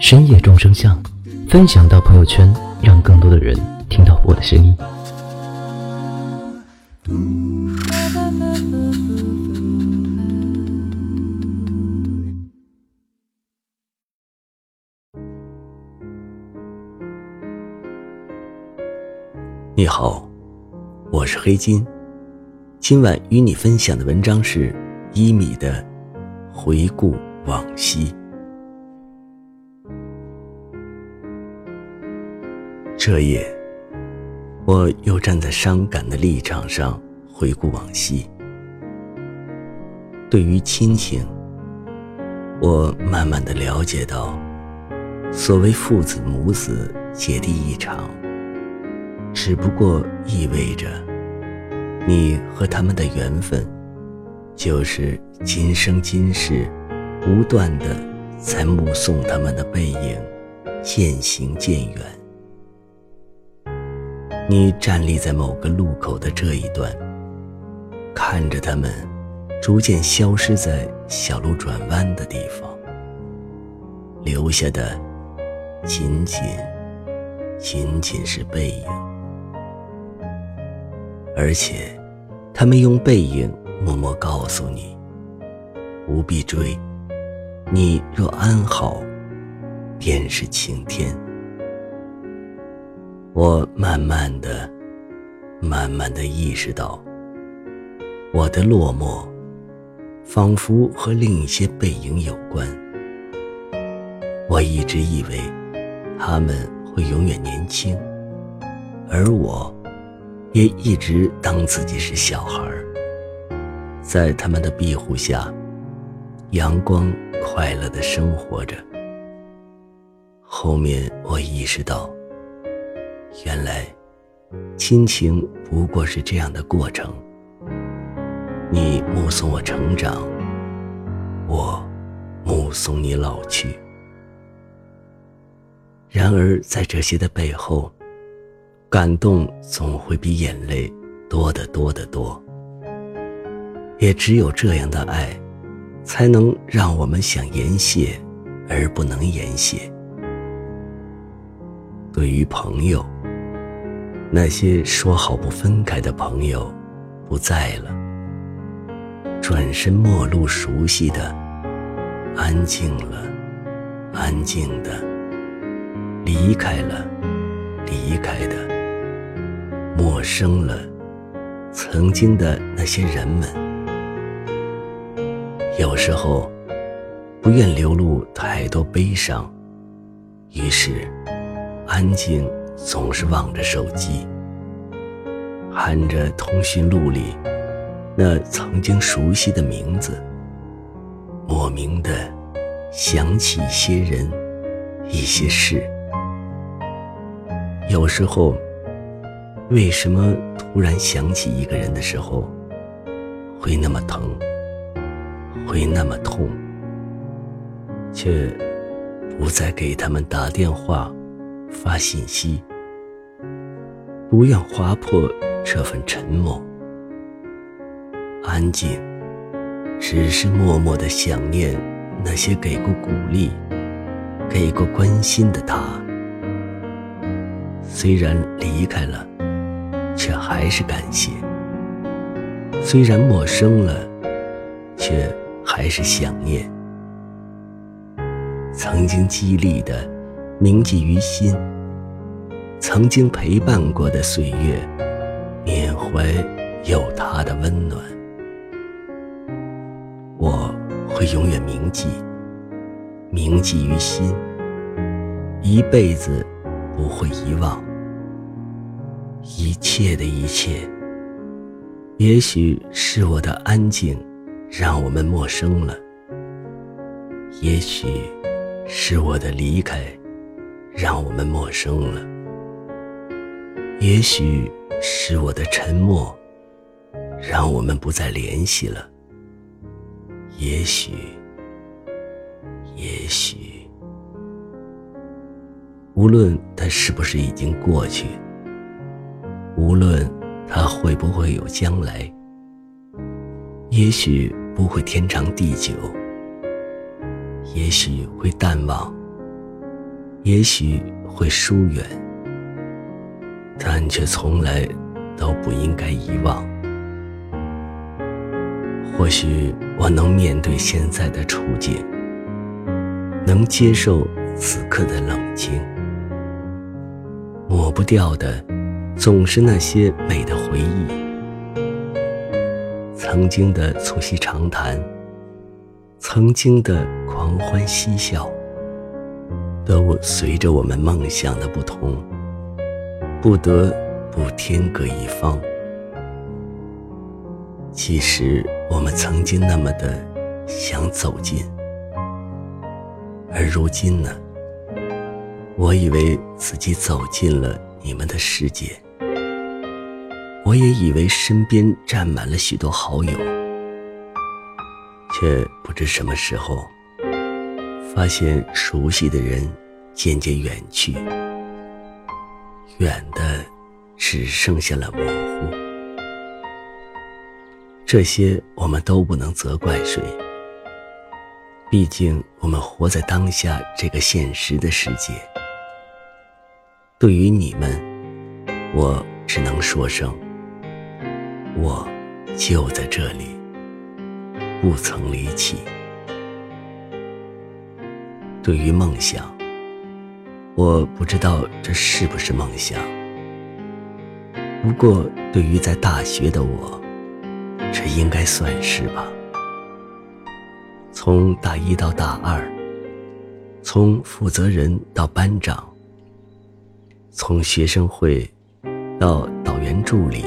深夜众生相”，分享到朋友圈，让更多的人听到我的声音。你好，我是黑金。今晚与你分享的文章是一米的《回顾往昔》。这夜，我又站在伤感的立场上回顾往昔。对于亲情，我慢慢的了解到，所谓父子母子姐弟一场。只不过意味着，你和他们的缘分，就是今生今世，不断的在目送他们的背影渐行渐远。你站立在某个路口的这一段，看着他们逐渐消失在小路转弯的地方，留下的仅仅仅仅是背影。而且，他们用背影默默告诉你：不必追，你若安好，便是晴天。我慢慢的、慢慢的意识到，我的落寞，仿佛和另一些背影有关。我一直以为，他们会永远年轻，而我。也一直当自己是小孩，在他们的庇护下，阳光快乐的生活着。后面我意识到，原来亲情不过是这样的过程。你目送我成长，我目送你老去。然而在这些的背后，感动总会比眼泪多得多得多，也只有这样的爱，才能让我们想言谢而不能言谢。对于朋友，那些说好不分开的朋友，不在了，转身陌路熟悉的，安静了，安静的，离开了，离开的。陌生了，曾经的那些人们。有时候，不愿流露太多悲伤，于是，安静总是望着手机，喊着通讯录里那曾经熟悉的名字，莫名的想起一些人，一些事。有时候。为什么突然想起一个人的时候，会那么疼，会那么痛，却不再给他们打电话、发信息，不愿划破这份沉默，安静，只是默默的想念那些给过鼓励、给过关心的他，虽然离开了。却还是感谢，虽然陌生了，却还是想念。曾经激励的，铭记于心；曾经陪伴过的岁月，缅怀有他的温暖。我会永远铭记，铭记于心，一辈子不会遗忘。一切的一切，也许是我的安静让我们陌生了；也许是我的离开让我们陌生了。也许是我的沉默，让我们不再联系了。也许，也许，无论它是不是已经过去，无论它会不会有将来，也许不会天长地久，也许会淡忘，也许会疏远，但却从来都不应该遗忘。或许我能面对现在的处境，能接受此刻的冷清。抹不掉的，总是那些美的回忆，曾经的促膝长谈，曾经的狂欢嬉笑，都随着我们梦想的不同，不得不天各一方。其实我们曾经那么的想走近，而如今呢？我以为自己走进了你们的世界，我也以为身边站满了许多好友，却不知什么时候，发现熟悉的人渐渐远去，远的只剩下了模糊。这些我们都不能责怪谁，毕竟我们活在当下这个现实的世界。对于你们，我只能说声：我就在这里，不曾离弃。对于梦想，我不知道这是不是梦想，不过对于在大学的我。这应该算是吧。从大一到大二，从负责人到班长，从学生会到导员助理，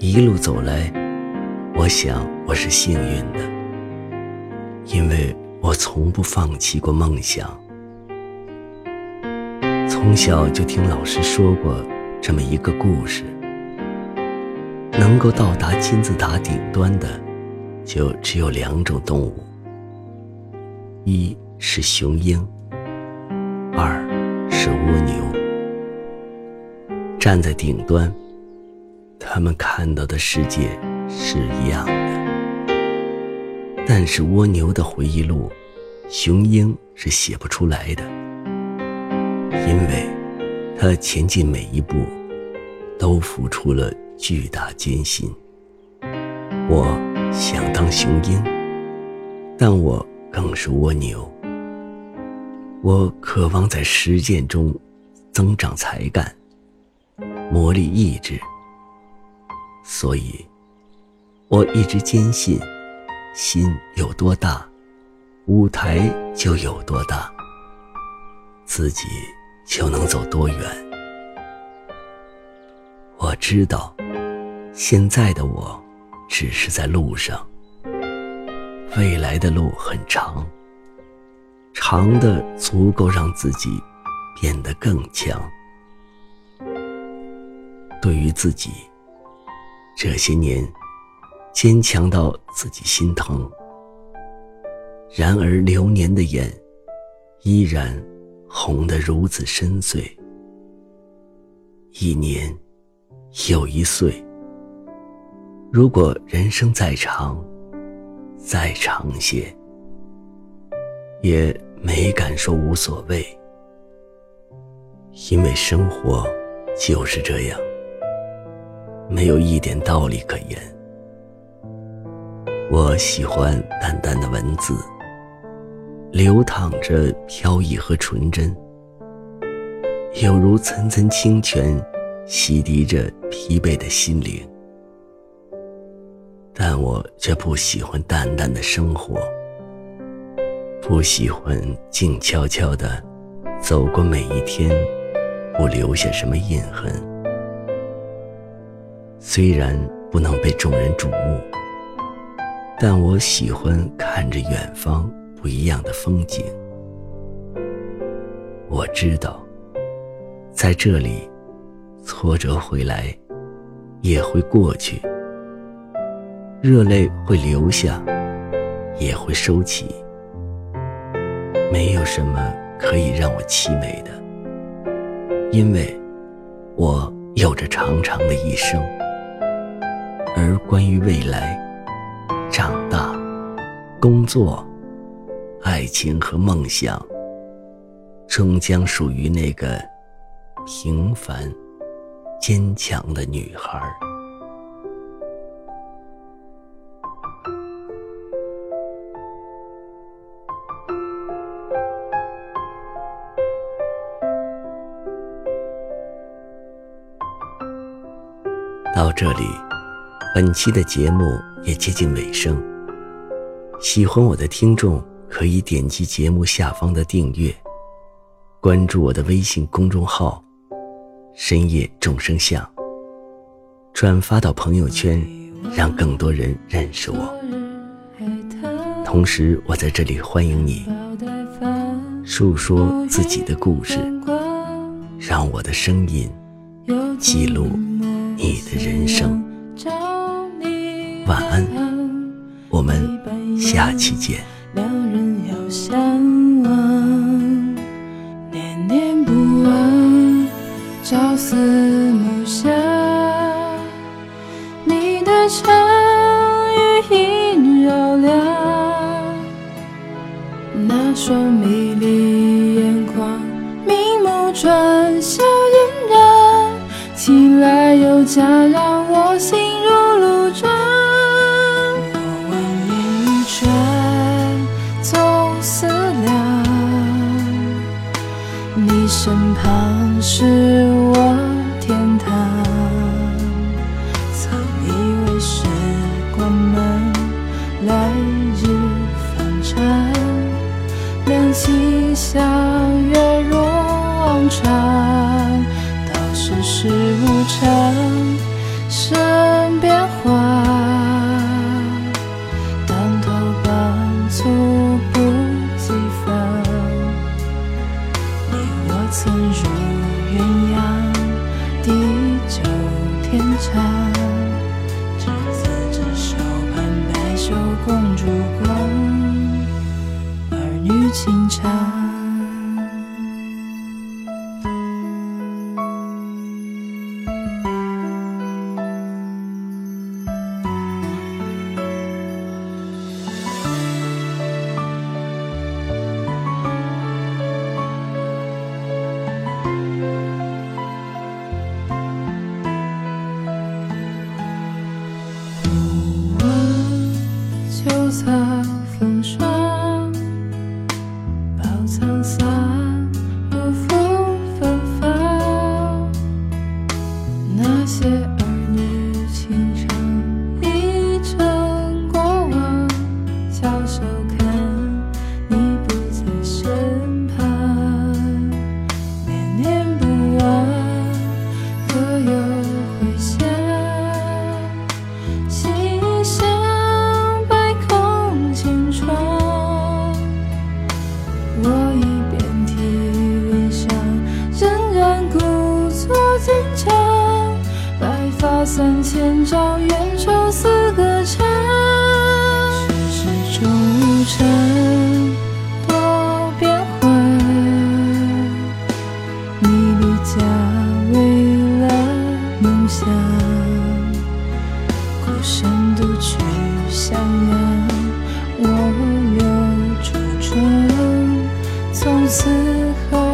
一路走来，我想我是幸运的，因为我从不放弃过梦想。从小就听老师说过这么一个故事。能够到达金字塔顶端的，就只有两种动物：一是雄鹰，二是蜗牛。站在顶端，他们看到的世界是一样的。但是蜗牛的回忆录，雄鹰是写不出来的，因为他前进每一步，都付出了。巨大艰辛。我想当雄鹰，但我更是蜗牛。我渴望在实践中增长才干，磨砺意志。所以，我一直坚信，心有多大，舞台就有多大，自己就能走多远。我知道。现在的我，只是在路上。未来的路很长，长的足够让自己变得更强。对于自己，这些年坚强到自己心疼。然而流年的眼，依然红得如此深邃。一年又一岁。如果人生再长，再长些，也没敢说无所谓，因为生活就是这样，没有一点道理可言。我喜欢淡淡的文字，流淌着飘逸和纯真，有如层层清泉，洗涤着疲惫的心灵。但我却不喜欢淡淡的生活，不喜欢静悄悄的走过每一天，不留下什么印痕。虽然不能被众人瞩目，但我喜欢看着远方不一样的风景。我知道，在这里，挫折回来，也会过去；热泪会流下，也会收起。没有什么可以让我凄美的，因为我有着长长的一生。而关于未来，长大、工作、爱情和梦想。终将属于那个平凡、坚强的女孩。到这里，本期的节目也接近尾声。喜欢我的听众可以点击节目下方的订阅。关注我的微信公众号“深夜众生相”，转发到朋友圈，让更多人认识我。同时，我在这里欢迎你诉说自己的故事，让我的声音记录你的人生。晚安，我们下期见。两人遥相望念念不忘朝思暮想你的城余音绕梁那双美丽眼眶明眸转笑嫣然起来又加让我心相约若往常，道世事无常，儿女情长。草风霜。千朝远愁似歌唱世事中无常多变你家为了梦想孤身独去襄阳我从此后